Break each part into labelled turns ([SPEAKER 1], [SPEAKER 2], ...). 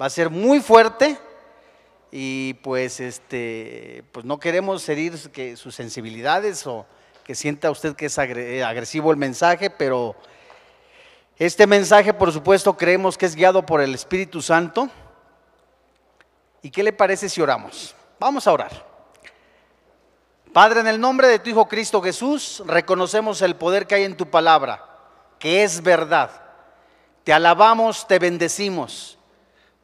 [SPEAKER 1] Va a ser muy fuerte y pues este pues no queremos herir que sus sensibilidades o que sienta usted que es agresivo el mensaje, pero este mensaje por supuesto creemos que es guiado por el Espíritu Santo. ¿Y qué le parece si oramos? Vamos a orar. Padre, en el nombre de tu Hijo Cristo Jesús, reconocemos el poder que hay en tu palabra, que es verdad. Te alabamos, te bendecimos.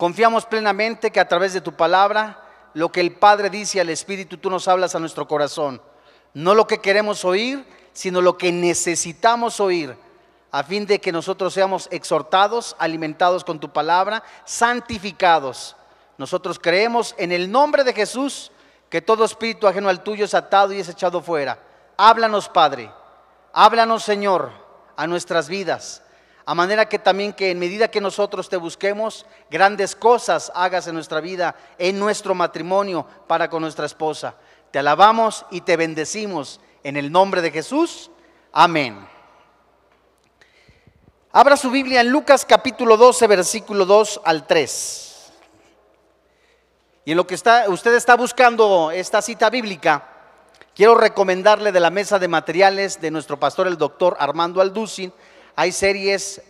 [SPEAKER 1] Confiamos plenamente que a través de tu palabra, lo que el Padre dice al Espíritu, tú nos hablas a nuestro corazón. No lo que queremos oír, sino lo que necesitamos oír, a fin de que nosotros seamos exhortados, alimentados con tu palabra, santificados. Nosotros creemos en el nombre de Jesús que todo espíritu ajeno al tuyo es atado y es echado fuera. Háblanos, Padre. Háblanos, Señor, a nuestras vidas. A manera que también que en medida que nosotros te busquemos, grandes cosas hagas en nuestra vida, en nuestro matrimonio para con nuestra esposa. Te alabamos y te bendecimos en el nombre de Jesús. Amén. Abra su Biblia en Lucas capítulo 12, versículo 2 al 3. Y en lo que está, usted está buscando esta cita bíblica, quiero recomendarle de la mesa de materiales de nuestro pastor, el doctor Armando Alducin. Hay series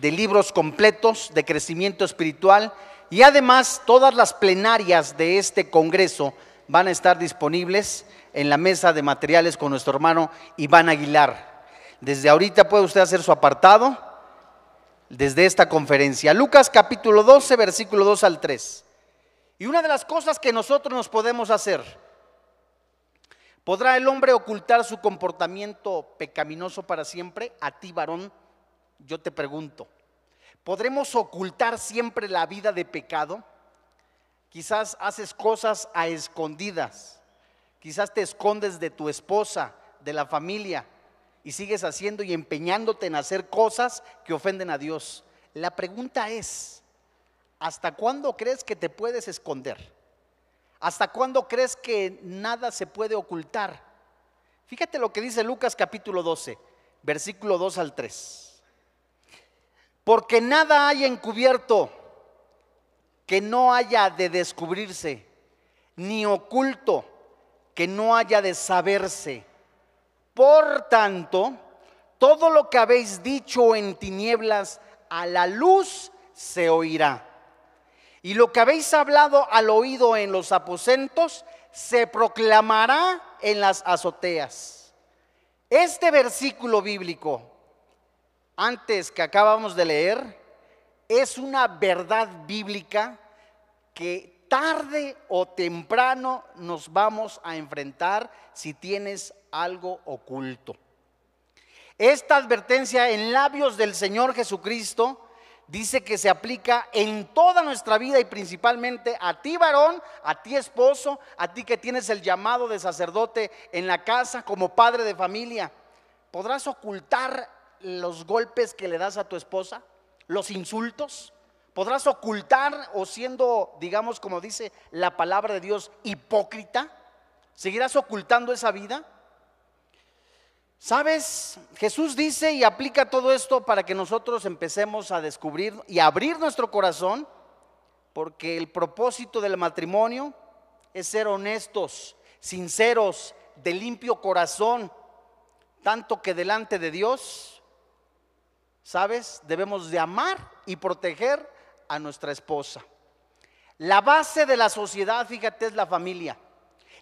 [SPEAKER 1] de libros completos de crecimiento espiritual y además todas las plenarias de este congreso van a estar disponibles en la mesa de materiales con nuestro hermano Iván Aguilar. Desde ahorita puede usted hacer su apartado desde esta conferencia. Lucas capítulo 12, versículo 2 al 3. Y una de las cosas que nosotros nos podemos hacer, ¿podrá el hombre ocultar su comportamiento pecaminoso para siempre? A ti, varón, yo te pregunto, ¿podremos ocultar siempre la vida de pecado? Quizás haces cosas a escondidas, quizás te escondes de tu esposa, de la familia, y sigues haciendo y empeñándote en hacer cosas que ofenden a Dios. La pregunta es, ¿Hasta cuándo crees que te puedes esconder? ¿Hasta cuándo crees que nada se puede ocultar? Fíjate lo que dice Lucas capítulo 12, versículo 2 al 3. Porque nada hay encubierto que no haya de descubrirse, ni oculto que no haya de saberse. Por tanto, todo lo que habéis dicho en tinieblas, a la luz se oirá. Y lo que habéis hablado al oído en los aposentos se proclamará en las azoteas. Este versículo bíblico, antes que acabamos de leer, es una verdad bíblica que tarde o temprano nos vamos a enfrentar si tienes algo oculto. Esta advertencia en labios del Señor Jesucristo dice que se aplica en toda nuestra vida y principalmente a ti varón, a ti esposo, a ti que tienes el llamado de sacerdote en la casa como padre de familia. ¿Podrás ocultar los golpes que le das a tu esposa? ¿Los insultos? ¿Podrás ocultar o siendo, digamos, como dice la palabra de Dios, hipócrita? ¿Seguirás ocultando esa vida? ¿Sabes? Jesús dice y aplica todo esto para que nosotros empecemos a descubrir y abrir nuestro corazón, porque el propósito del matrimonio es ser honestos, sinceros, de limpio corazón, tanto que delante de Dios, ¿sabes? Debemos de amar y proteger a nuestra esposa. La base de la sociedad, fíjate, es la familia.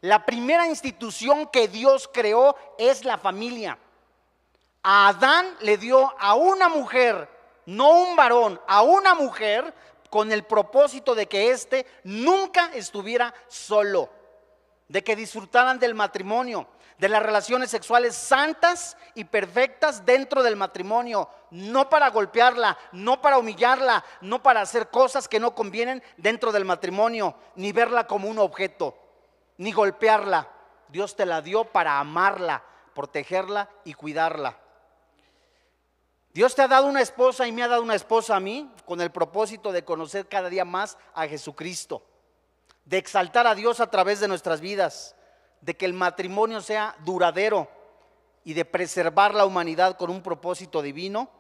[SPEAKER 1] La primera institución que Dios creó es la familia. A Adán le dio a una mujer, no un varón, a una mujer con el propósito de que éste nunca estuviera solo, de que disfrutaran del matrimonio, de las relaciones sexuales santas y perfectas dentro del matrimonio, no para golpearla, no para humillarla, no para hacer cosas que no convienen dentro del matrimonio, ni verla como un objeto ni golpearla. Dios te la dio para amarla, protegerla y cuidarla. Dios te ha dado una esposa y me ha dado una esposa a mí con el propósito de conocer cada día más a Jesucristo, de exaltar a Dios a través de nuestras vidas, de que el matrimonio sea duradero y de preservar la humanidad con un propósito divino.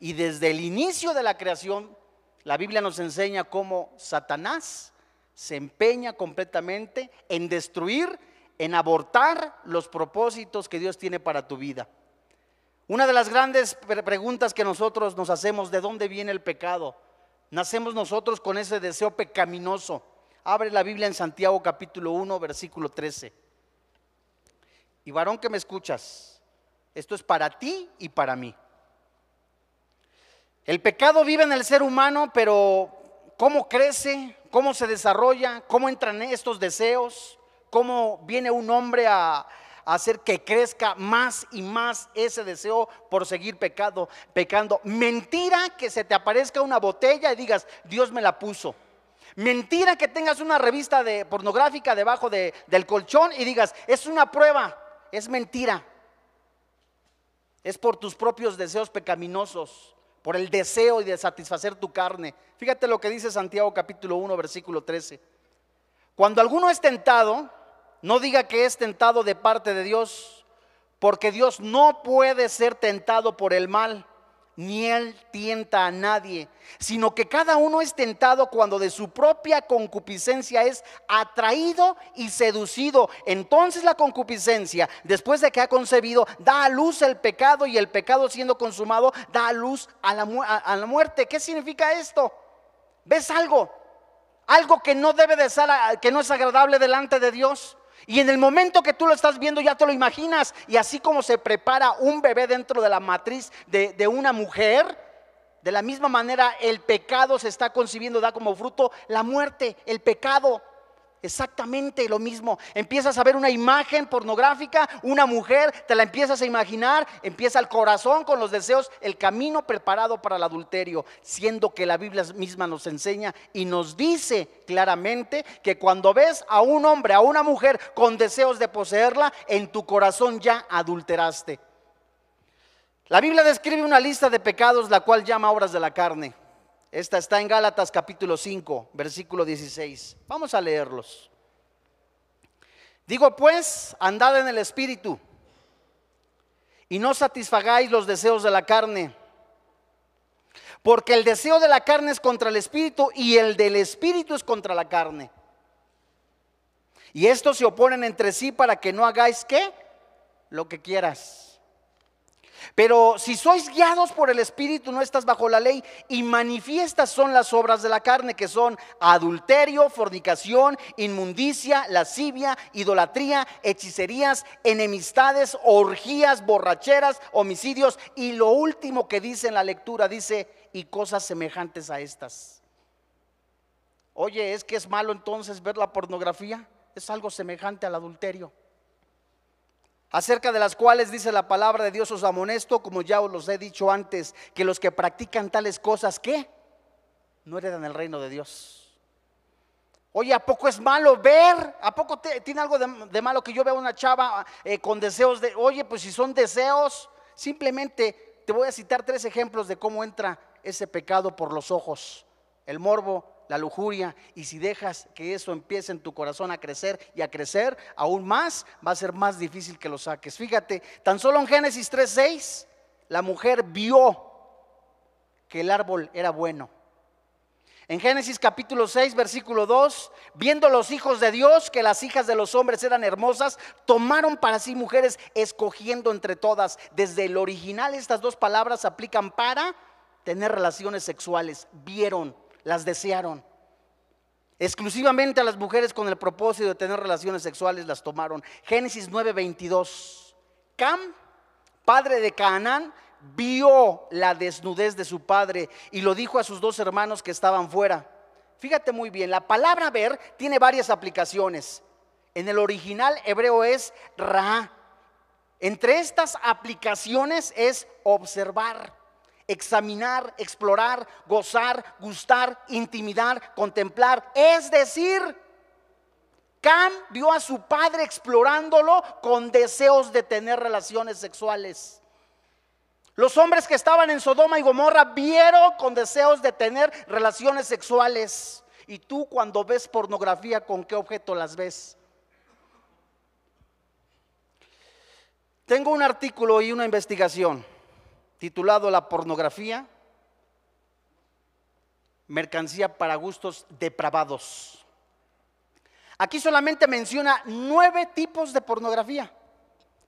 [SPEAKER 1] Y desde el inicio de la creación, La Biblia nos enseña cómo Satanás se empeña completamente en destruir, en abortar los propósitos que Dios tiene para tu vida. Una de las grandes preguntas que nosotros nos hacemos, ¿de dónde viene el pecado? Nacemos nosotros con ese deseo pecaminoso. Abre la Biblia en Santiago capítulo 1, versículo 13. Y varón que me escuchas, esto es para ti y para mí. El pecado vive en el ser humano, pero ¿cómo crece? ¿Cómo se desarrolla? ¿Cómo entran estos deseos? ¿Cómo viene un hombre a, hacer que crezca más y más ese deseo por seguir pecando? Mentira que se te aparezca una botella y digas, Dios me la puso. Mentira que tengas una revista de pornográfica debajo del colchón y digas, es una prueba. Es mentira. Es por tus propios deseos pecaminosos por el deseo y de satisfacer tu carne. Fíjate lo que dice Santiago capítulo 1, versículo 13. Cuando alguno es tentado, no diga que es tentado de parte de Dios, porque Dios no puede ser tentado por el mal ni él tienta a nadie, sino que cada uno es tentado cuando de su propia concupiscencia es atraído y seducido. Entonces la concupiscencia, después de que ha concebido, da a luz el pecado y el pecado siendo consumado, da a luz a la, a la muerte. ¿Qué significa esto? ¿Ves algo? Algo que no debe de ser, que no es agradable delante de Dios. Y en el momento que tú lo estás viendo ya te lo imaginas. Y así como se prepara un bebé dentro de la matriz de, una mujer, de la misma manera el pecado se está concibiendo, da como fruto la muerte, el pecado. Exactamente lo mismo. Empiezas a ver una imagen pornográfica, una mujer, te la empiezas a imaginar, empieza el corazón con los deseos, el camino preparado para el adulterio, siendo que la Biblia misma nos enseña y nos dice claramente que cuando ves a un hombre, a una mujer con deseos de poseerla, en tu corazón ya adulteraste. La Biblia describe una lista de pecados, la cual llama obras de la carne. Esta está en Gálatas capítulo 5, versículo 16. Vamos a leerlos. Digo pues, andad en el Espíritu y no satisfagáis los deseos de la carne. Porque el deseo de la carne es contra el Espíritu y el del Espíritu es contra la carne. Y estos se oponen entre sí para que no hagáis qué? Lo que quieras. Pero si sois guiados por el Espíritu, no estás bajo la ley. Y manifiestas son las obras de la carne, que son adulterio, fornicación, inmundicia, lascivia, idolatría, hechicerías, enemistades, orgías, borracheras, homicidios. Y lo último que dice en la lectura, dice, y cosas semejantes a estas. Oye, ¿es que es malo entonces ver la pornografía? Es algo semejante al adulterio acerca de las cuales dice la palabra de Dios os amonesto, como ya os los he dicho antes, que los que practican tales cosas, ¿qué? No heredan el reino de Dios. Oye, ¿a poco es malo ver? ¿A poco tiene algo de, malo que yo vea una chava eh, con deseos de, oye, pues si son deseos, simplemente te voy a citar tres ejemplos de cómo entra ese pecado por los ojos. El morbo, la lujuria, y si dejas que eso empiece en tu corazón a crecer y a crecer aún más, va a ser más difícil que lo saques. Fíjate, tan solo en Génesis 3:6, la mujer vio que el árbol era bueno. En Génesis capítulo 6, versículo 2, viendo los hijos de Dios que las hijas de los hombres eran hermosas, tomaron para sí mujeres escogiendo entre todas. Desde el original estas dos palabras aplican para tener relaciones sexuales. Vieron las desearon. Exclusivamente a las mujeres con el propósito de tener relaciones sexuales las tomaron. Génesis 9:22. Cam, padre de Canaán, vio la desnudez de su padre y lo dijo a sus dos hermanos que estaban fuera. Fíjate muy bien, la palabra ver tiene varias aplicaciones. En el original hebreo es ra. Entre estas aplicaciones es observar examinar, explorar, gozar, gustar, intimidar, contemplar. Es decir, Cam vio a su padre explorándolo con deseos de tener relaciones sexuales. Los hombres que estaban en Sodoma y Gomorra vieron con deseos de tener relaciones sexuales. Y tú cuando ves pornografía, ¿con qué objeto las ves? Tengo un artículo y una investigación titulado La pornografía mercancía para gustos depravados. Aquí solamente menciona nueve tipos de pornografía,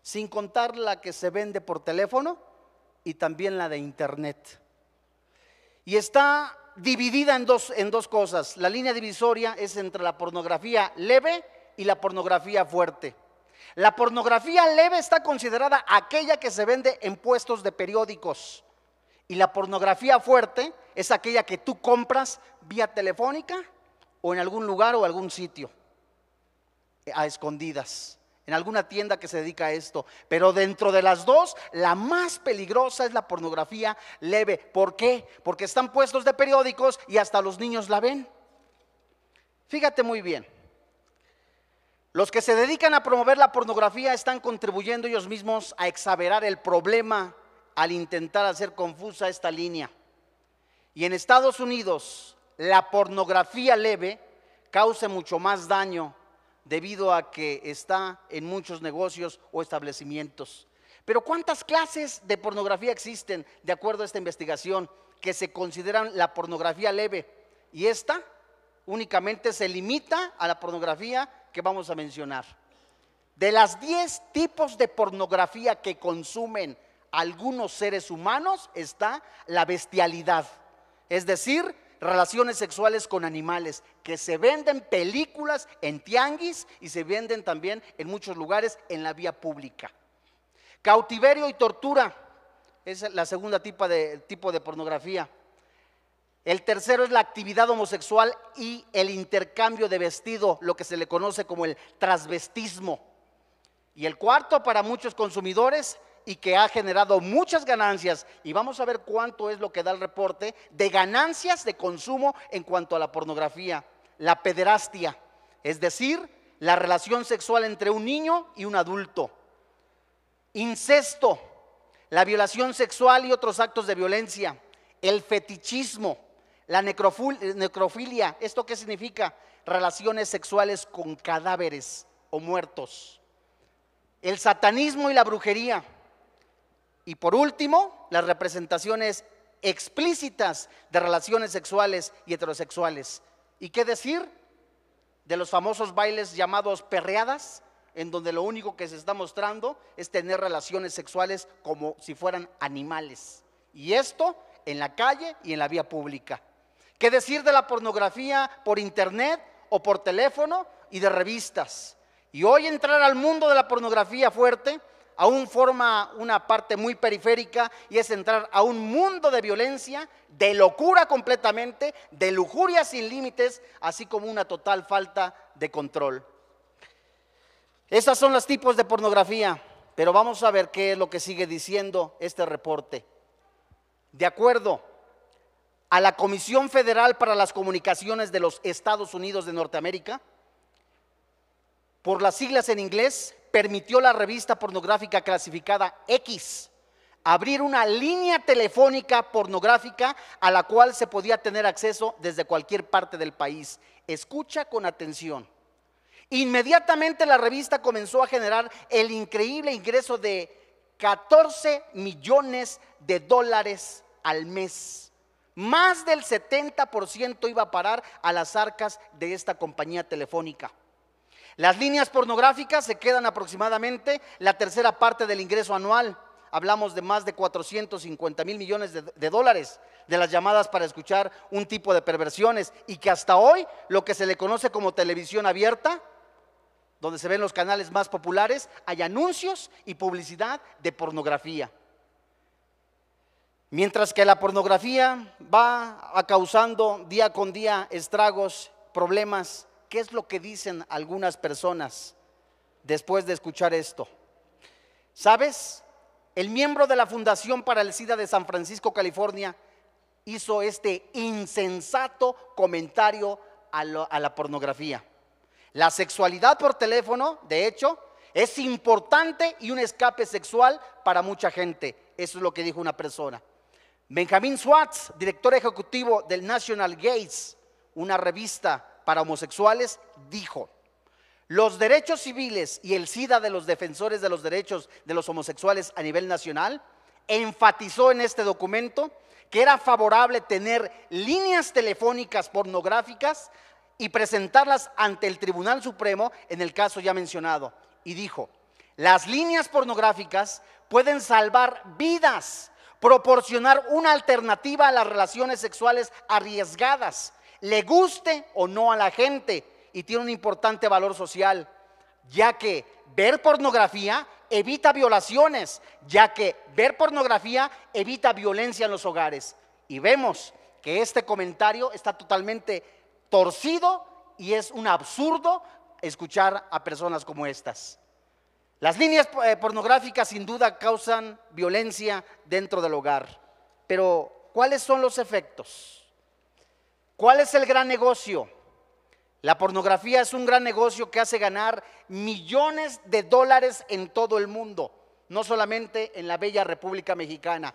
[SPEAKER 1] sin contar la que se vende por teléfono y también la de internet. Y está dividida en dos, en dos cosas. La línea divisoria es entre la pornografía leve y la pornografía fuerte. La pornografía leve está considerada aquella que se vende en puestos de periódicos. Y la pornografía fuerte es aquella que tú compras vía telefónica o en algún lugar o algún sitio, a escondidas, en alguna tienda que se dedica a esto. Pero dentro de las dos, la más peligrosa es la pornografía leve. ¿Por qué? Porque están puestos de periódicos y hasta los niños la ven. Fíjate muy bien. Los que se dedican a promover la pornografía están contribuyendo ellos mismos a exagerar el problema al intentar hacer confusa esta línea. Y en Estados Unidos, la pornografía leve causa mucho más daño debido a que está en muchos negocios o establecimientos. Pero ¿cuántas clases de pornografía existen de acuerdo a esta investigación que se consideran la pornografía leve? Y esta únicamente se limita a la pornografía que vamos a mencionar. De las 10 tipos de pornografía que consumen algunos seres humanos está la bestialidad, es decir, relaciones sexuales con animales, que se venden películas en tianguis y se venden también en muchos lugares en la vía pública. Cautiverio y tortura es la segunda tipo de, tipo de pornografía. El tercero es la actividad homosexual y el intercambio de vestido, lo que se le conoce como el transvestismo. Y el cuarto para muchos consumidores y que ha generado muchas ganancias, y vamos a ver cuánto es lo que da el reporte, de ganancias de consumo en cuanto a la pornografía, la pederastia, es decir, la relación sexual entre un niño y un adulto, incesto, la violación sexual y otros actos de violencia, el fetichismo, la necrofilia, ¿esto qué significa? Relaciones sexuales con cadáveres o muertos. El satanismo y la brujería. Y por último, las representaciones explícitas de relaciones sexuales y heterosexuales. ¿Y qué decir de los famosos bailes llamados perreadas, en donde lo único que se está mostrando es tener relaciones sexuales como si fueran animales? Y esto en la calle y en la vía pública. ¿Qué decir de la pornografía por internet o por teléfono y de revistas? Y hoy entrar al mundo de la pornografía fuerte aún forma una parte muy periférica y es entrar a un mundo de violencia, de locura completamente, de lujuria sin límites, así como una total falta de control. Esos son los tipos de pornografía, pero vamos a ver qué es lo que sigue diciendo este reporte. De acuerdo a la Comisión Federal para las Comunicaciones de los Estados Unidos de Norteamérica, por las siglas en inglés, permitió la revista pornográfica clasificada X abrir una línea telefónica pornográfica a la cual se podía tener acceso desde cualquier parte del país. Escucha con atención. Inmediatamente la revista comenzó a generar el increíble ingreso de 14 millones de dólares al mes. Más del 70% iba a parar a las arcas de esta compañía telefónica. Las líneas pornográficas se quedan aproximadamente la tercera parte del ingreso anual. Hablamos de más de 450 mil millones de, de, dólares de las llamadas para escuchar un tipo de perversiones y que hasta hoy lo que se le conoce como televisión abierta, donde se ven los canales más populares, hay anuncios y publicidad de pornografía. Mientras que la pornografía va causando día con día estragos, problemas, ¿qué es lo que dicen algunas personas después de escuchar esto? ¿Sabes? El miembro de la Fundación para el SIDA de San Francisco, California, hizo este insensato comentario a, a la pornografía. La sexualidad por teléfono, de hecho, es importante y un escape sexual para mucha gente. Eso es lo que dijo una persona. Benjamin Swatz, director ejecutivo del National Gates, una revista para homosexuales, dijo, los derechos civiles y el SIDA de los defensores de los derechos de los homosexuales a nivel nacional enfatizó en este documento que era favorable tener líneas telefónicas pornográficas y presentarlas ante el Tribunal Supremo en el caso ya mencionado. Y dijo, las líneas pornográficas pueden salvar vidas, proporcionar una alternativa a las relaciones sexuales arriesgadas, le guste o no a la gente, y tiene un importante valor social, ya que ver pornografía evita violaciones, ya que ver pornografía evita violencia en los hogares. Y vemos que este comentario está totalmente torcido y es un absurdo escuchar a personas como estas. Las líneas eh, pornográficas sin duda causan violencia dentro del hogar, pero ¿cuáles son los efectos? ¿Cuál es el gran negocio? La pornografía es un gran negocio que hace ganar millones de dólares en todo el mundo, no solamente en la bella República Mexicana.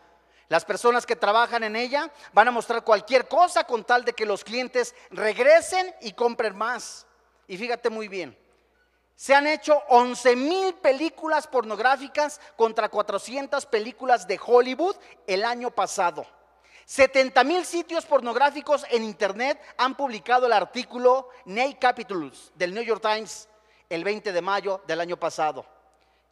[SPEAKER 1] Las personas que trabajan en ella van a mostrar cualquier cosa con tal de que los clientes regresen y compren más. Y fíjate muy bien, se han hecho 11 mil películas pornográficas contra 400 películas de Hollywood el año pasado. 70 mil sitios pornográficos en Internet han publicado el artículo Ney Capitals del New York Times el 20 de mayo del año pasado.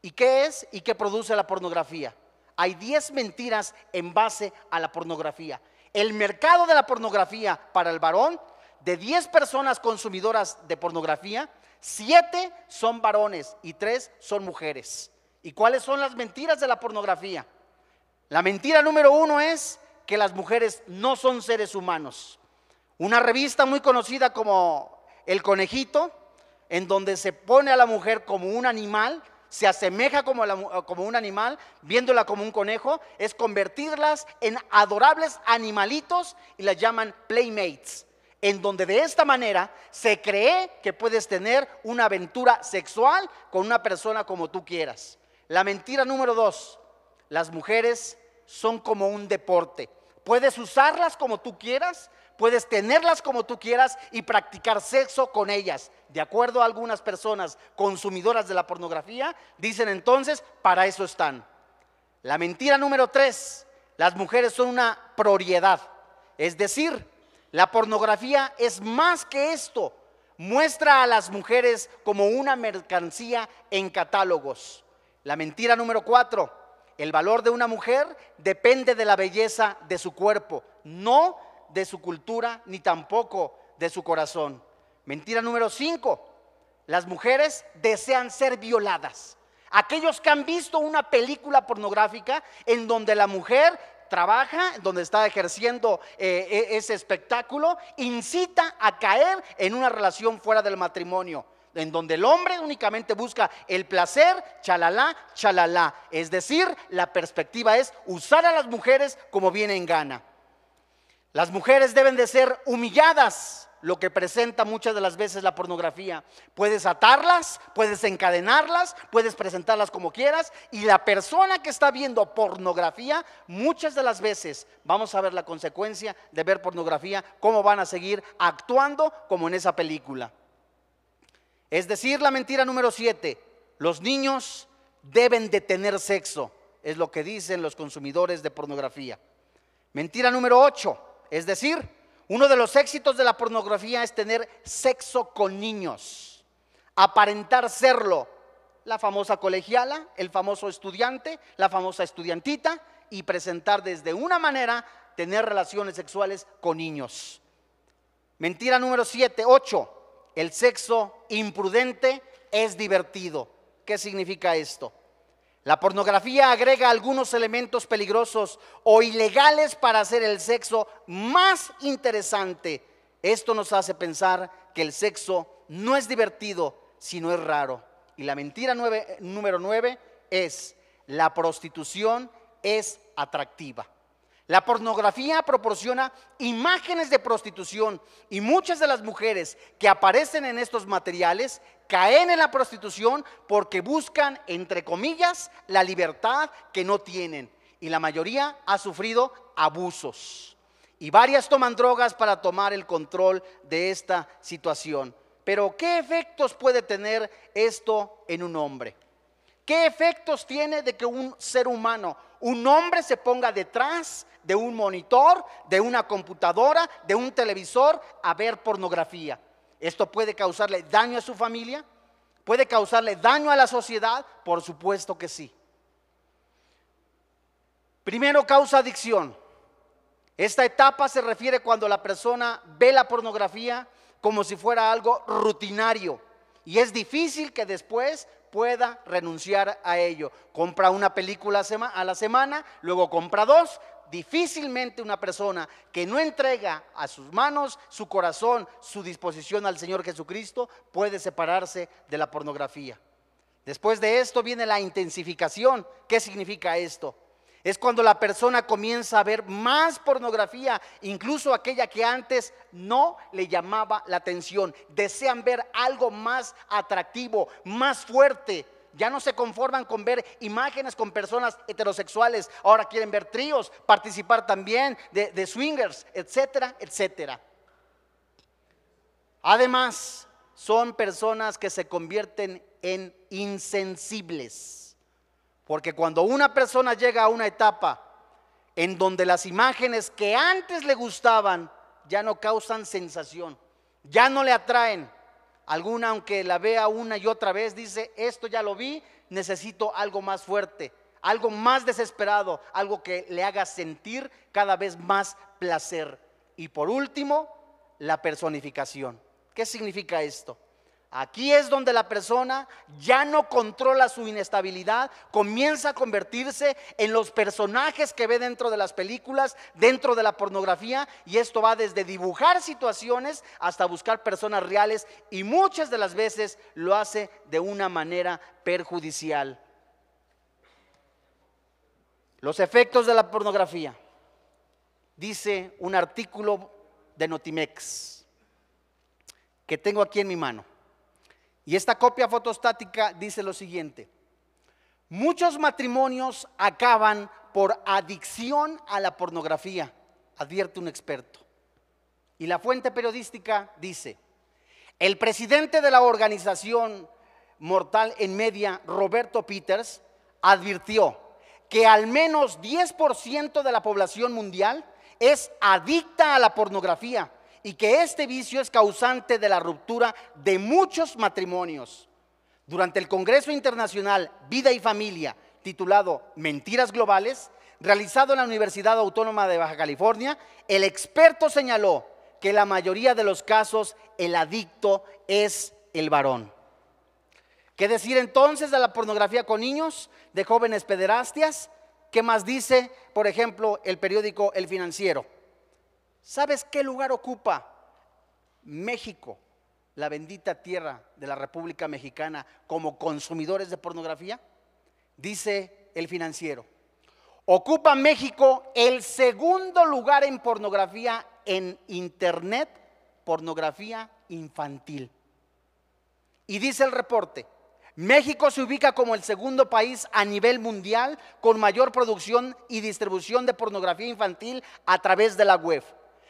[SPEAKER 1] ¿Y qué es y qué produce la pornografía? Hay 10 mentiras en base a la pornografía. El mercado de la pornografía para el varón, de 10 personas consumidoras de pornografía, 7 son varones y 3 son mujeres. ¿Y cuáles son las mentiras de la pornografía? La mentira número uno es que las mujeres no son seres humanos. Una revista muy conocida como El Conejito, en donde se pone a la mujer como un animal, se asemeja como, un animal, viéndola como un conejo, es convertirlas en adorables animalitos y las llaman playmates, en donde de esta manera se cree que puedes tener una aventura sexual con una persona como tú quieras. La mentira número dos, las mujeres son como un deporte. Puedes usarlas como tú quieras, puedes tenerlas como tú quieras y practicar sexo con ellas. De acuerdo a algunas personas consumidoras de la pornografía, dicen entonces, para eso están. La mentira número tres, las mujeres son una propiedad. Es decir, la pornografía es más que esto. Muestra a las mujeres como una mercancía en catálogos. La mentira número cuatro, el valor de una mujer depende de la belleza de su cuerpo, no de su cultura ni tampoco de su corazón. Mentira número cinco, las mujeres desean ser violadas. Aquellos que han visto una película pornográfica en donde la mujer trabaja, donde está ejerciendo eh, e-, ese espectáculo, incita a caer en una relación fuera del matrimonio en donde el hombre únicamente busca el placer, chalala, chalala. Es decir, la perspectiva es usar a las mujeres como viene en gana. Las mujeres deben de ser humilladas, lo que presenta muchas de las veces la pornografía. Puedes atarlas, puedes encadenarlas, puedes presentarlas como quieras y la persona que está viendo pornografía, muchas de las veces vamos a ver la consecuencia de ver pornografía, cómo van a seguir actuando como en esa película. Es decir, la mentira número siete, los niños deben de tener sexo, es lo que dicen los consumidores de pornografía. Mentira número ocho, es decir, uno de los éxitos de la pornografía es tener sexo con niños, aparentar serlo, la famosa colegiala, el famoso estudiante, la famosa estudiantita, y presentar desde una manera tener relaciones sexuales con niños. Mentira número siete, ocho, el sexo imprudente es divertido. ¿Qué significa esto? La pornografía agrega algunos elementos peligrosos o ilegales para hacer el sexo más interesante. Esto nos hace pensar que el sexo no es divertido, sino es raro. Y la mentira número nueve es, la prostitución es atractiva. La pornografía proporciona imágenes de prostitución y muchas de las mujeres que aparecen en estos materiales caen en la prostitución porque buscan, entre comillas, la libertad que no tienen. Y la mayoría ha sufrido abusos. Y varias toman drogas para tomar el control de esta situación. Pero ¿qué efectos puede tener esto en un hombre? ¿Qué efectos tiene de que un ser humano un hombre se ponga detrás de un monitor, de una computadora, de un televisor a ver pornografía. ¿Esto puede causarle daño a su familia? ¿Puede causarle daño a la sociedad? Por supuesto que sí. Primero causa adicción. Esta etapa se refiere cuando la persona ve la pornografía como si fuera algo rutinario y es difícil que después pueda renunciar a ello. Compra una película a la semana, luego compra dos. Difícilmente una persona que no entrega a sus manos su corazón, su disposición al Señor Jesucristo, puede separarse de la pornografía. Después de esto viene la intensificación. ¿Qué significa esto? Es cuando la persona comienza a ver más pornografía, incluso aquella que antes no le llamaba la atención. Desean ver algo más atractivo, más fuerte. Ya no se conforman con ver imágenes con personas heterosexuales. Ahora quieren ver tríos, participar también de, swingers, etcétera, etcétera. Además, son personas que se convierten en insensibles. Porque cuando una persona llega a una etapa en donde las imágenes que antes le gustaban ya no causan sensación, ya no le atraen, alguna aunque la vea una y otra vez dice, esto ya lo vi, necesito algo más fuerte, algo más desesperado, algo que le haga sentir cada vez más placer. Y por último, la personificación. ¿Qué significa esto? Aquí es donde la persona ya no controla su inestabilidad, comienza a convertirse en los personajes que ve dentro de las películas, dentro de la pornografía, y esto va desde dibujar situaciones hasta buscar personas reales y muchas de las veces lo hace de una manera perjudicial. Los efectos de la pornografía. Dice un artículo de Notimex que tengo aquí en mi mano. Y esta copia fotostática dice lo siguiente. Muchos matrimonios acaban por adicción a la pornografía, advierte un experto. Y la fuente periodística dice, el presidente de la organización Mortal en Media, Roberto Peters, advirtió que al menos 10% de la población mundial es adicta a la pornografía y que este vicio es causante de la ruptura de muchos matrimonios. Durante el Congreso Internacional Vida y Familia, titulado Mentiras Globales, realizado en la Universidad Autónoma de Baja California, el experto señaló que la mayoría de los casos el adicto es el varón. ¿Qué decir entonces de la pornografía con niños, de jóvenes pederastias? ¿Qué más dice, por ejemplo, el periódico El Financiero? ¿Sabes qué lugar ocupa México, la bendita tierra de la República Mexicana, como consumidores de pornografía? Dice el financiero. Ocupa México el segundo lugar en pornografía en Internet, pornografía infantil. Y dice el reporte, México se ubica como el segundo país a nivel mundial con mayor producción y distribución de pornografía infantil a través de la web.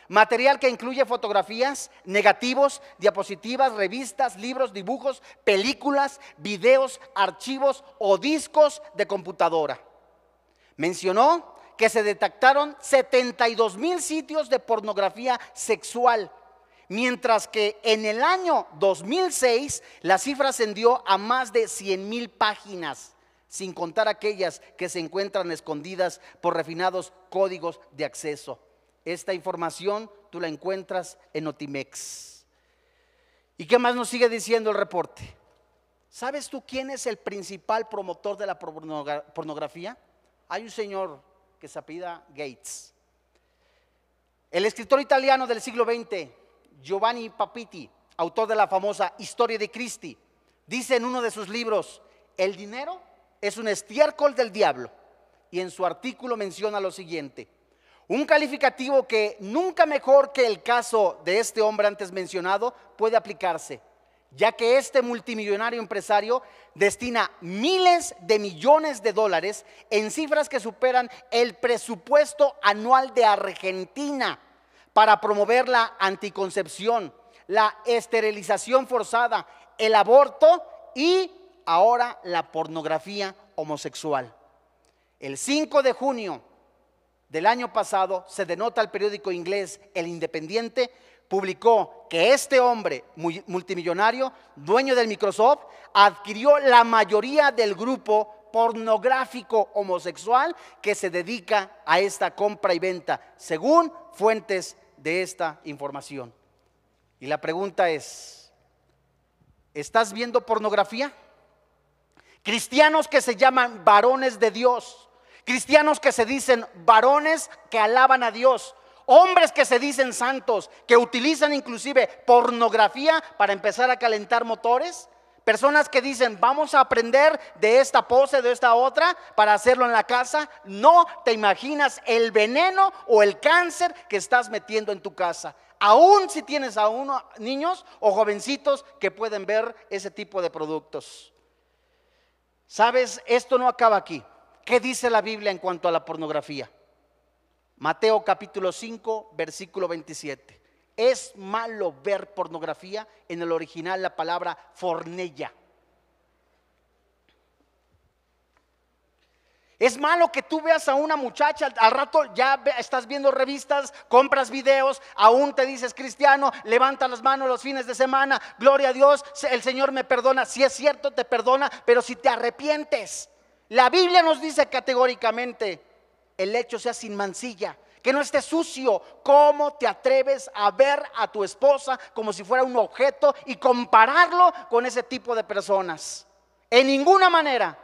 [SPEAKER 1] Material que incluye fotografías, negativos, diapositivas, revistas, libros, dibujos, películas, videos, archivos o discos de computadora. Mencionó que se detectaron 72 mil sitios de pornografía sexual, mientras que en el año 2006 la cifra ascendió a más de 100 mil páginas, sin contar aquellas que se encuentran escondidas por refinados códigos de acceso. Esta información tú la encuentras en Otimex. ¿Y qué más nos sigue diciendo el reporte? ¿Sabes tú quién es el principal promotor de la pornografía? Hay un señor que se apellida Gates. El escritor italiano del siglo XX, Giovanni Papiti, autor de la famosa Historia de Cristi, dice en uno de sus libros, el dinero es un estiércol del diablo. Y en su artículo menciona lo siguiente, un calificativo que nunca mejor que el caso de este hombre antes mencionado puede aplicarse, ya que este multimillonario empresario destina miles de millones de dólares en cifras que superan el presupuesto anual de Argentina para promover la anticoncepción, la esterilización forzada, el aborto y ahora la pornografía homosexual. El 5 de junio del año pasado se denota el periódico inglés El Independiente, publicó que este hombre multimillonario, dueño del Microsoft, adquirió la mayoría del grupo pornográfico homosexual que se dedica a esta compra y venta, según fuentes de esta información. Y la pregunta es, ¿estás viendo pornografía? Cristianos que se llaman varones de Dios, cristianos que se dicen varones que alaban a Dios, hombres que se dicen santos, que utilizan inclusive pornografía para empezar a calentar motores. Personas que dicen, vamos a aprender de esta pose, de esta otra, para hacerlo en la casa. No te imaginas el veneno o el cáncer que estás metiendo en tu casa. Aún si tienes a uno, niños o jovencitos que pueden ver ese tipo de productos. Sabes, esto no acaba aquí. ¿Qué dice la Biblia en cuanto a la pornografía? Mateo capítulo 5, versículo 27. Es malo ver pornografía, en el original la palabra fornella. Es malo que tú veas a una muchacha, al rato ya estás viendo revistas, compras videos, aún te dices cristiano, levanta las manos los fines de semana, gloria a Dios, el Señor me perdona. Si es cierto, te perdona, pero si te arrepientes, la Biblia nos dice categóricamente, el hecho sea sin mancilla, que no esté sucio. ¿Cómo te atreves a ver a tu esposa como si fuera un objeto y compararlo con ese tipo de personas? En ninguna manera.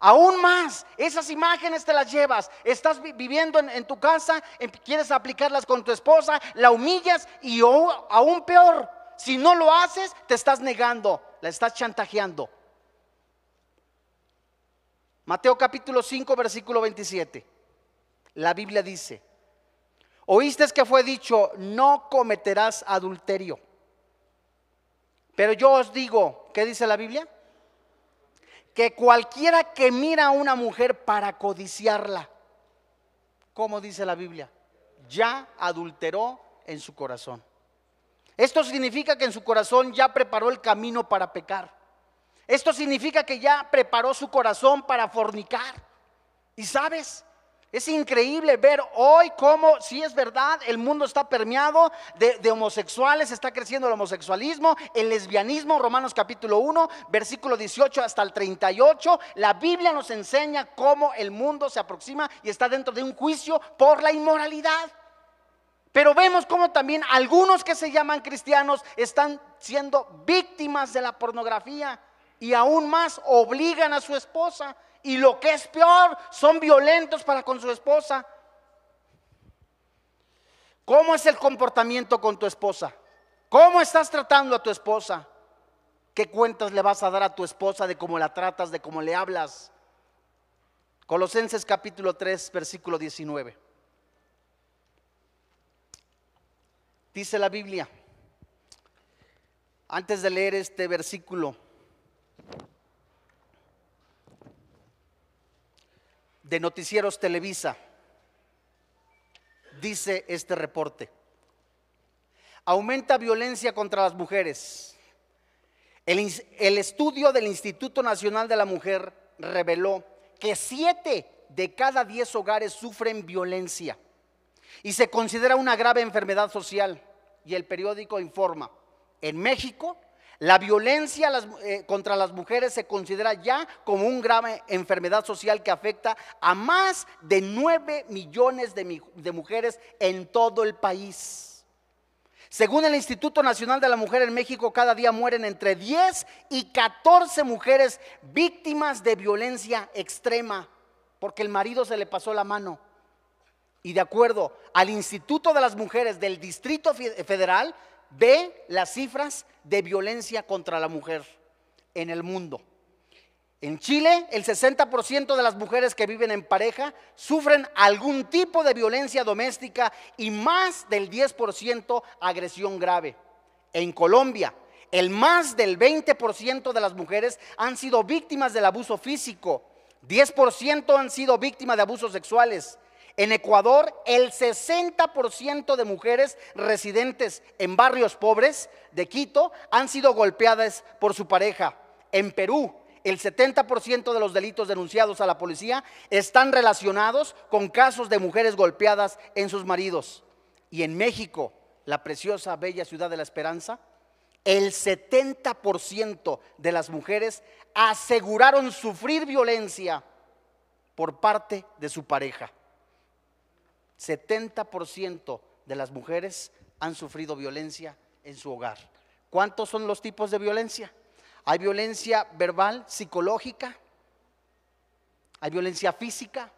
[SPEAKER 1] Aún más, esas imágenes te las llevas. Estás viviendo en, tu casa, em, quieres aplicarlas con tu esposa, la humillas y aún peor, si no lo haces, te estás negando, la estás chantajeando. Mateo capítulo 5, versículo 27. La Biblia dice, oíste que fue dicho, no cometerás adulterio. Pero yo os digo, ¿qué dice la Biblia? que cualquiera que mira a una mujer para codiciarla, como dice la Biblia, ya adulteró en su corazón. Esto significa que en su corazón ya preparó el camino para pecar. Esto significa que ya preparó su corazón para fornicar. Y sabes, es increíble ver hoy cómo, si es verdad, el mundo está permeado de, homosexuales, está creciendo el homosexualismo, el lesbianismo, Romanos capítulo 1, versículo 18 hasta el 38. La Biblia nos enseña cómo el mundo se aproxima y está dentro de un juicio por la inmoralidad. Pero vemos cómo también algunos que se llaman cristianos están siendo víctimas de la pornografía y aún más obligan a su esposa y lo que es peor, son violentos para con su esposa. ¿Cómo es el comportamiento con tu esposa? ¿Cómo estás tratando a tu esposa? ¿Qué cuentas le vas a dar a tu esposa de cómo la tratas, de cómo le hablas? Colosenses capítulo 3, versículo 19. Dice la Biblia, antes de leer este versículo, de Noticieros Televisa, dice este reporte. Aumenta violencia contra las mujeres. El, el, estudio del Instituto Nacional de la Mujer reveló que siete de cada diez hogares sufren violencia y se considera una grave enfermedad social. Y el periódico informa, en México la violencia eh, contra las mujeres se considera ya como una grave enfermedad social que afecta a más de 9 millones de, de mujeres en todo el país. Según el Instituto Nacional de la Mujer en México, cada día mueren entre 10 y 14 mujeres víctimas de violencia extrema porque el marido se le pasó la mano. Y de acuerdo al Instituto de las Mujeres del Distrito Federal, ve las cifras de violencia contra la mujer en el mundo. En Chile, el 60% de las mujeres que viven en pareja sufren algún tipo de violencia doméstica y más del 10% agresión grave. En Colombia, el más del 20% de las mujeres han sido víctimas del abuso físico, 10% han sido víctimas de abusos sexuales en Ecuador, el 60% de mujeres residentes en barrios pobres de Quito han sido golpeadas por su pareja. En Perú, el 70% de los delitos denunciados a la policía están relacionados con casos de mujeres golpeadas en sus maridos. Y en México, la preciosa, bella ciudad de la esperanza, el 70% de las mujeres aseguraron sufrir violencia por parte de su pareja. 70% de las mujeres han sufrido violencia en su hogar. ¿Cuántos son los tipos de violencia? Hay violencia verbal, psicológica, hay violencia física.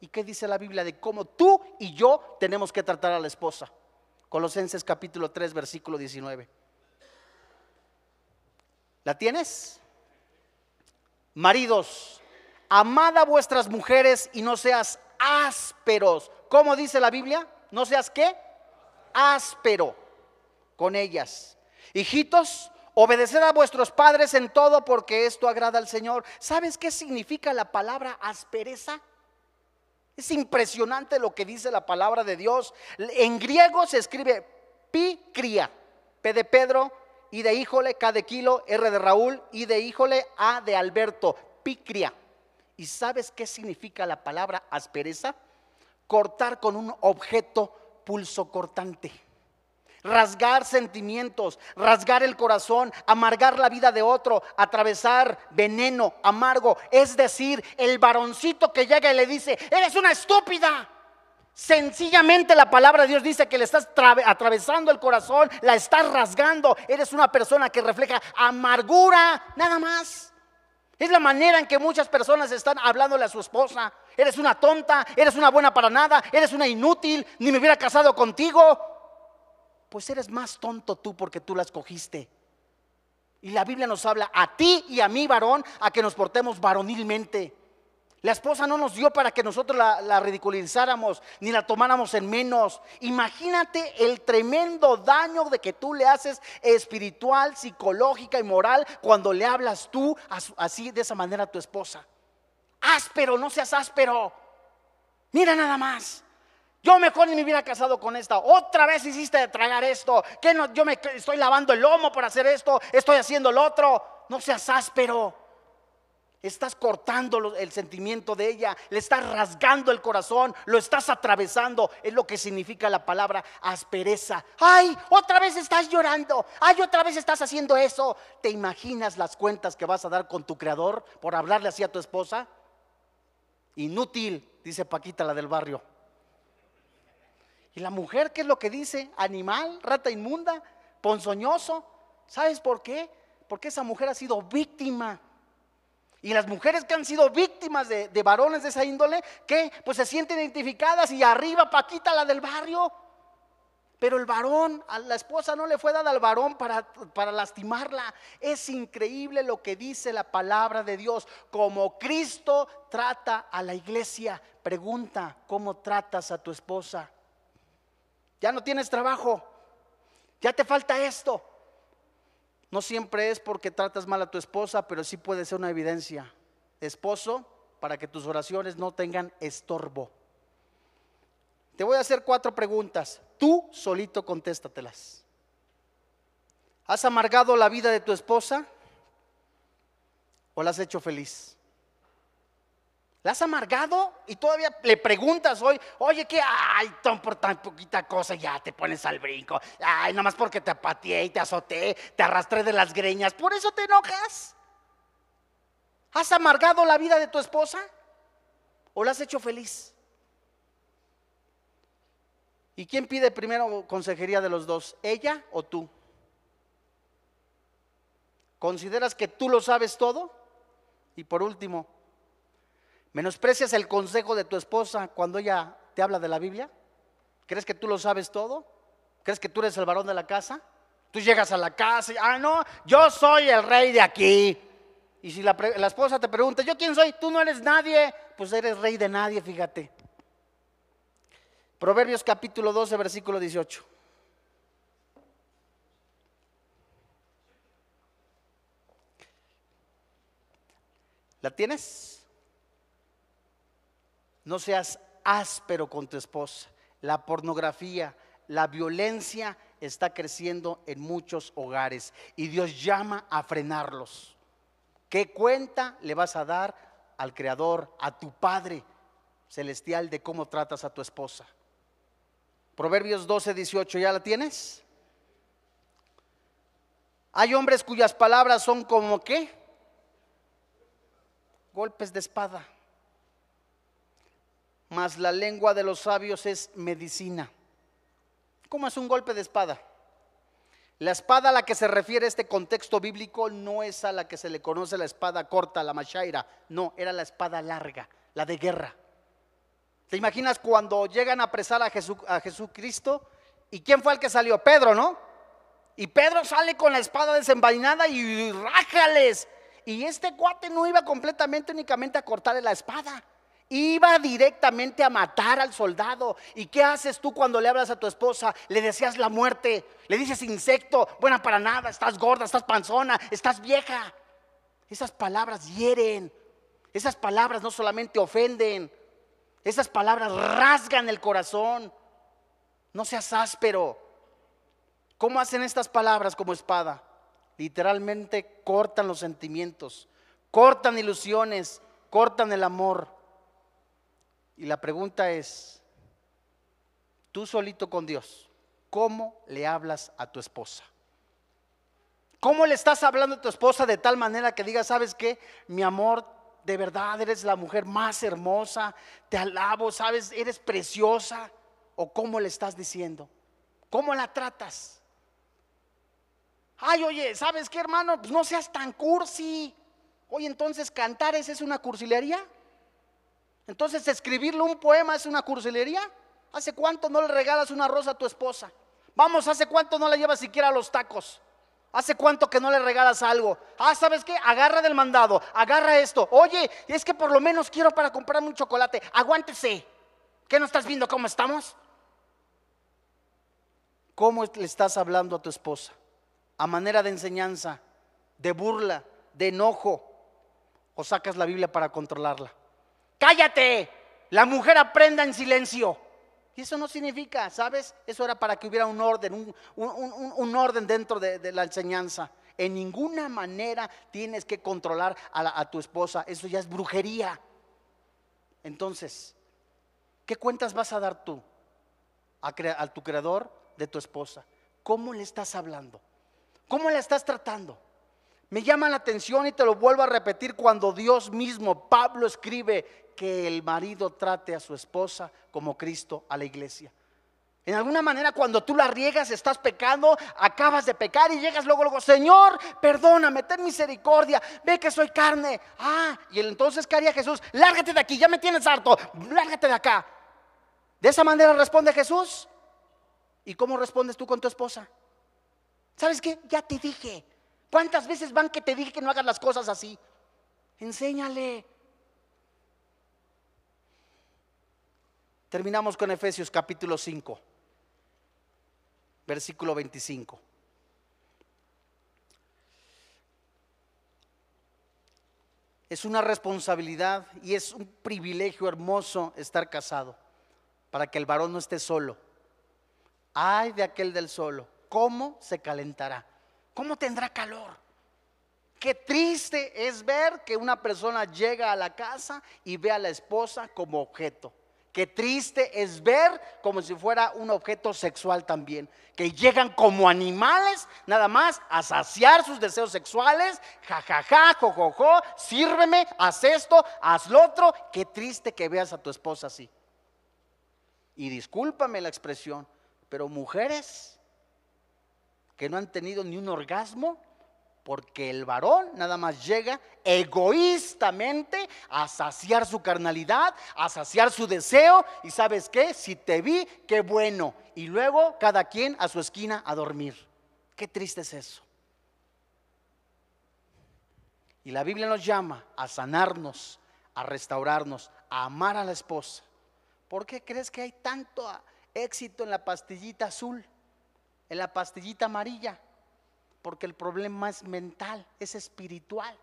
[SPEAKER 1] ¿Y qué dice la Biblia de cómo tú y yo tenemos que tratar a la esposa? Colosenses capítulo 3, versículo 19. ¿La tienes? Maridos, amad a vuestras mujeres y no seas ásperos. ¿Cómo dice la Biblia? No seas qué? Áspero con ellas. Hijitos, obedeced a vuestros padres en todo porque esto agrada al Señor. ¿Sabes qué significa la palabra aspereza? Es impresionante lo que dice la palabra de Dios. En griego se escribe pi cría, P de Pedro, I de híjole, K de kilo, R de Raúl, I de híjole, A de Alberto, picria. ¿Y sabes qué significa la palabra aspereza? Cortar con un objeto pulso cortante. Rasgar sentimientos, rasgar el corazón, amargar la vida de otro, atravesar veneno amargo. Es decir, el varoncito que llega y le dice, eres una estúpida. Sencillamente la palabra de Dios dice que le estás atravesando el corazón, la estás rasgando. Eres una persona que refleja amargura, nada más. Es la manera en que muchas personas están hablándole a su esposa. Eres una tonta, eres una buena para nada, eres una inútil, ni me hubiera casado contigo. Pues eres más tonto tú porque tú la escogiste. Y la Biblia nos habla a ti y a mí, varón, a que nos portemos varonilmente. La esposa no nos dio para que nosotros la, ridiculizáramos ni la tomáramos en menos. Imagínate el tremendo daño de que tú le haces espiritual, psicológica y moral cuando le hablas tú así de esa manera a tu esposa. Áspero, no seas áspero. Mira nada más. Yo mejor ni me hubiera casado con esta. Otra vez hiciste tragar esto. Que no, yo me estoy lavando el lomo para hacer esto. Estoy haciendo lo otro. No seas áspero. Estás cortando el sentimiento de ella, le estás rasgando el corazón, lo estás atravesando. Es lo que significa la palabra aspereza. Ay, otra vez estás llorando. Ay, otra vez estás haciendo eso. ¿Te imaginas las cuentas que vas a dar con tu creador por hablarle así a tu esposa? Inútil, dice Paquita, la del barrio. ¿Y la mujer qué es lo que dice? Animal, rata inmunda, ponzoñoso. ¿Sabes por qué? Porque esa mujer ha sido víctima y las mujeres que han sido víctimas de, varones de esa índole, que pues se sienten identificadas y arriba Paquita, la del barrio. Pero el varón, a la esposa no le fue dada al varón para, para lastimarla. Es increíble lo que dice la palabra de Dios. Como Cristo trata a la iglesia, pregunta, ¿cómo tratas a tu esposa? Ya no tienes trabajo, ya te falta esto, no siempre es porque tratas mal a tu esposa, pero sí puede ser una evidencia. Esposo, para que tus oraciones no tengan estorbo. Te voy a hacer cuatro preguntas. Tú solito contéstatelas. ¿Has amargado la vida de tu esposa o la has hecho feliz? ¿La has amargado? Y todavía le preguntas hoy, oye, ¿qué? Ay, por tan poquita cosa ya te pones al brinco. Ay, nada más porque te pateé y te azoté, te arrastré de las greñas. ¿Por eso te enojas? ¿Has amargado la vida de tu esposa? ¿O la has hecho feliz? ¿Y quién pide primero consejería de los dos? ¿Ella o tú? ¿Consideras que tú lo sabes todo? Y por último, ¿Menosprecias el consejo de tu esposa cuando ella te habla de la Biblia? ¿Crees que tú lo sabes todo? ¿Crees que tú eres el varón de la casa? Tú llegas a la casa y, ah, no, yo soy el rey de aquí. Y si la, la esposa te pregunta, ¿yo quién soy? Tú no eres nadie, pues eres rey de nadie, fíjate. Proverbios capítulo 12, versículo 18. ¿La tienes? No seas áspero con tu esposa. La pornografía, la violencia está creciendo en muchos hogares y Dios llama a frenarlos. ¿Qué cuenta le vas a dar al Creador, a tu Padre celestial de cómo tratas a tu esposa? Proverbios 12, 18, ¿ya la tienes? Hay hombres cuyas palabras son como qué? Golpes de espada. Mas la lengua de los sabios es medicina. ¿Cómo es un golpe de espada? La espada a la que se refiere este contexto bíblico no es a la que se le conoce la espada corta, la machaira. No, era la espada larga, la de guerra. ¿Te imaginas cuando llegan a apresar a, a Jesucristo? ¿Y quién fue el que salió? Pedro, ¿no? Y Pedro sale con la espada desenvainada y rájales. Y este cuate no iba completamente únicamente a cortarle la espada. Iba directamente a matar al soldado. ¿Y qué haces tú cuando le hablas a tu esposa? Le deseas la muerte. Le dices insecto, buena para nada, estás gorda, estás panzona, estás vieja. Esas palabras hieren. Esas palabras no solamente ofenden, esas palabras rasgan el corazón. No seas áspero. ¿Cómo hacen estas palabras como espada? Literalmente cortan los sentimientos, cortan ilusiones, cortan el amor. Y la pregunta es, tú solito con Dios, ¿cómo le hablas a tu esposa? ¿Cómo le estás hablando a tu esposa de tal manera que diga, sabes qué, mi amor, de verdad eres la mujer más hermosa, te alabo, sabes, eres preciosa? ¿O cómo le estás diciendo? ¿Cómo la tratas? Ay, oye, ¿sabes qué, hermano? Pues no seas tan cursi. Oye, entonces cantar es una cursilería. Entonces escribirle un poema es una cursilería. ¿Hace cuánto no le regalas una rosa a tu esposa? Vamos, ¿hace cuánto no la llevas siquiera a los tacos? ¿Hace cuánto que no le regalas algo? Ah, ¿sabes qué? Agarra del mandado, agarra esto. Oye, es que por lo menos quiero para comprarme un chocolate. Aguántese. ¿Qué no estás viendo cómo estamos? ¿Cómo le estás hablando a tu esposa? A manera de enseñanza, de burla, de enojo. ¿O sacas la Biblia para controlarla? Cállate, la mujer aprenda en silencio. Y eso no significa, ¿sabes? Eso era para que hubiera un orden, un, orden dentro de, la enseñanza. En ninguna manera tienes que controlar a, tu esposa. Eso ya es brujería. Entonces, ¿qué cuentas vas a dar tú a, a tu creador de tu esposa? ¿Cómo le estás hablando? ¿Cómo la estás tratando? Me llama la atención y te lo vuelvo a repetir cuando Dios mismo, Pablo escribe que el marido trate a su esposa como Cristo a la iglesia. En alguna manera cuando tú la riegas, estás pecando, acabas de pecar y llegas luego, luego, Señor, perdóname, ten misericordia, ve que soy carne. Ah, y entonces, ¿qué haría Jesús? Lárgate de aquí, ya me tienes harto, lárgate de acá. De esa manera responde Jesús. ¿Y cómo respondes tú con tu esposa? ¿Sabes qué? Ya te dije. ¿Cuántas veces van que te dije que no hagas las cosas así? Enséñale. Terminamos con Efesios capítulo 5, versículo 25. Es una responsabilidad y es un privilegio hermoso estar casado para que el varón no esté solo. Ay de aquel del solo, ¿cómo se calentará? ¿Cómo tendrá calor? Qué triste es ver que una persona llega a la casa y ve a la esposa como objeto. Qué triste es ver como si fuera un objeto sexual también, que llegan como animales nada más a saciar sus deseos sexuales, jajaja, jojojo, sírveme, haz esto, haz lo otro. Qué triste que veas a tu esposa así. Y discúlpame la expresión, pero mujeres que no han tenido ni un orgasmo, porque el varón nada más llega egoístamente a saciar su carnalidad, a saciar su deseo. Y sabes qué, si te vi, qué bueno. Y luego cada quien a su esquina a dormir. Qué triste es eso. Y la Biblia nos llama a sanarnos, a restaurarnos, a amar a la esposa. ¿Por qué crees que hay tanto éxito en la pastillita azul, en la pastillita amarilla? Porque el problema es mental, es espiritual.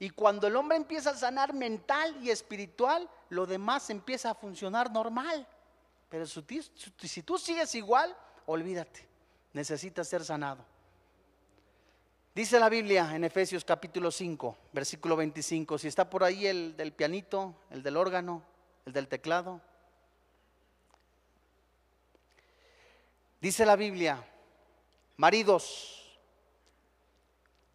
[SPEAKER 1] Y cuando el hombre empieza a sanar mental y espiritual, lo demás empieza a funcionar normal. Pero si tú sigues igual, olvídate, necesitas ser sanado. Dice la Biblia en Efesios capítulo 5, versículo 25, si está por ahí el del pianito, el del órgano, el del teclado. Dice la Biblia, maridos,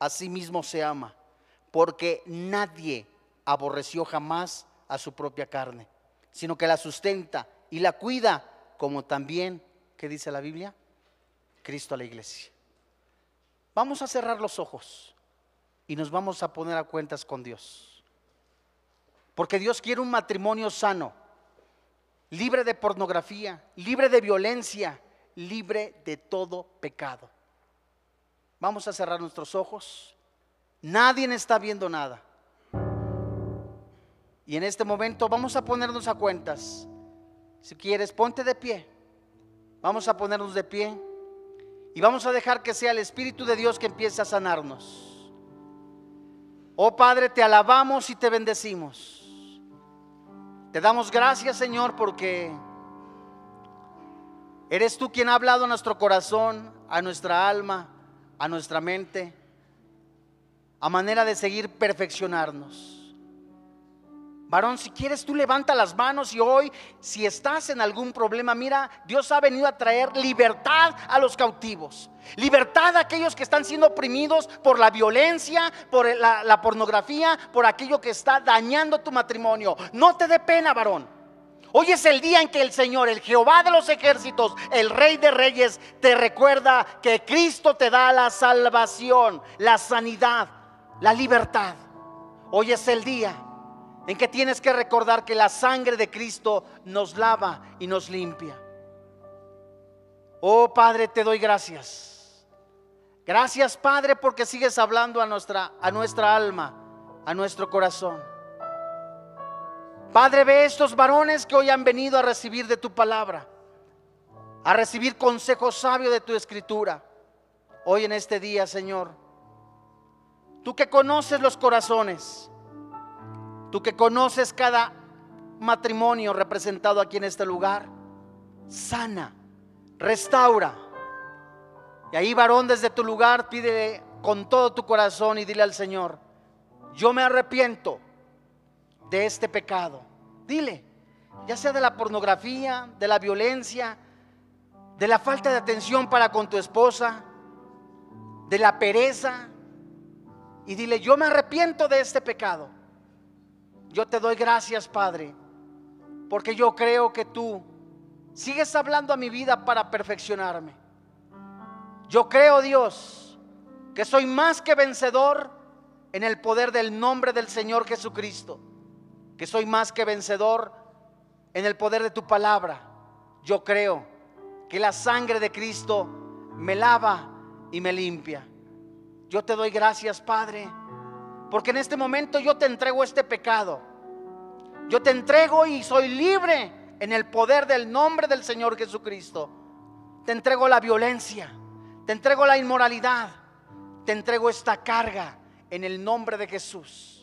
[SPEAKER 1] a sí mismo se ama, porque nadie aborreció jamás a su propia carne, sino que la sustenta y la cuida como también, ¿qué dice la Biblia? Cristo a la iglesia. Vamos a cerrar los ojos y nos vamos a poner a cuentas con Dios. Porque Dios quiere un matrimonio sano, libre de pornografía, libre de violencia, libre de todo pecado. Vamos a cerrar nuestros ojos. Nadie está viendo nada. Y en este momento vamos a ponernos a cuentas. Si quieres, ponte de pie. Vamos a ponernos de pie y vamos a dejar que sea el Espíritu de Dios que empiece a sanarnos. Oh Padre, te alabamos y te bendecimos. Te damos gracias, Señor, porque eres tú quien ha hablado a nuestro corazón, a nuestra alma, a nuestra mente, a manera de seguir perfeccionarnos. Varón, si quieres tú levanta las manos y hoy, si estás en algún problema, mira, Dios ha venido a traer libertad a los cautivos. Libertad a aquellos que están siendo oprimidos por la violencia, por la, la pornografía, por aquello que está dañando tu matrimonio. No te dé pena, varón. Hoy es el día en que el Señor, el Jehová de los ejércitos, el Rey de Reyes, te recuerda que Cristo te da la salvación, la sanidad, la libertad. Hoy es el día en que tienes que recordar que la sangre de Cristo nos lava y nos limpia. Oh Padre, te doy gracias. Gracias Padre porque sigues hablando a nuestra, a nuestra alma, a nuestro corazón. Padre, ve estos varones que hoy han venido a recibir de tu palabra, a recibir consejo sabio de tu escritura. Hoy en este día, Señor, tú que conoces los corazones, Tú que conoces cada matrimonio representado aquí en este lugar, sana, restaura. Y ahí, varón, desde tu lugar, pide con todo tu corazón y dile al Señor, yo me arrepiento de este pecado. Dile, ya sea de la pornografía, de la violencia, de la falta de atención para con tu esposa, de la pereza. Y dile, yo me arrepiento de este pecado. Yo te doy gracias, Padre, porque yo creo que tú sigues hablando a mi vida para perfeccionarme. Yo creo, Dios, que soy más que vencedor en el poder del nombre del Señor Jesucristo, que soy más que vencedor en el poder de tu palabra. Yo creo que la sangre de Cristo me lava y me limpia. Yo te doy gracias, Padre porque en este momento yo te entrego este pecado. Yo te entrego y soy libre en el poder del nombre del Señor Jesucristo. Te entrego la violencia, te entrego la inmoralidad, te entrego esta carga en el nombre de Jesús.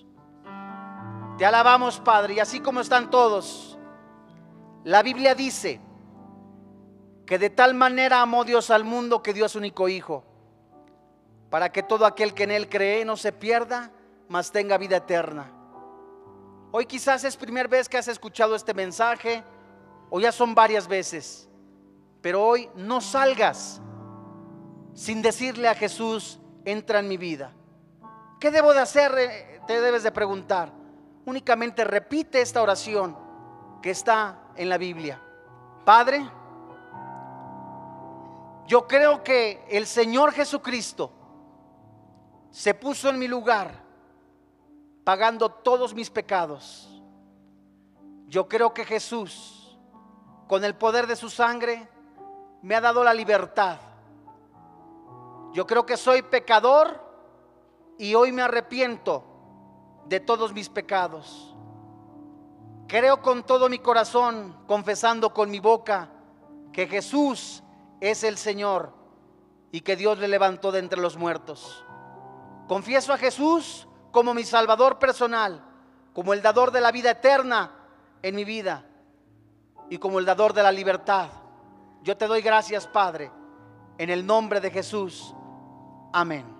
[SPEAKER 1] Te alabamos, Padre, y así como están todos, la Biblia dice que de tal manera amó Dios al mundo que dio a su único Hijo, para que todo aquel que en Él cree no se pierda, mas tenga vida eterna. Hoy quizás es primera vez que has escuchado este mensaje o ya son varias veces, pero hoy no salgas sin decirle a Jesús, entra en mi vida. ¿Qué debo de hacer? Eh, te debes de preguntar. Únicamente repite esta oración que está en la Biblia. Padre, yo creo que el Señor Jesucristo se puso en mi lugar pagando todos mis pecados. Yo creo que Jesús, con el poder de su sangre, me ha dado la libertad. Yo creo que soy pecador y hoy me arrepiento de todos mis pecados. Creo con todo mi corazón, confesando con mi boca, que Jesús es el Señor y que Dios le levantó de entre los muertos. Confieso a Jesús como mi Salvador personal, como el dador de la vida eterna en mi vida y como el dador de la libertad. Yo te doy gracias, Padre, en el nombre de Jesús. Amén.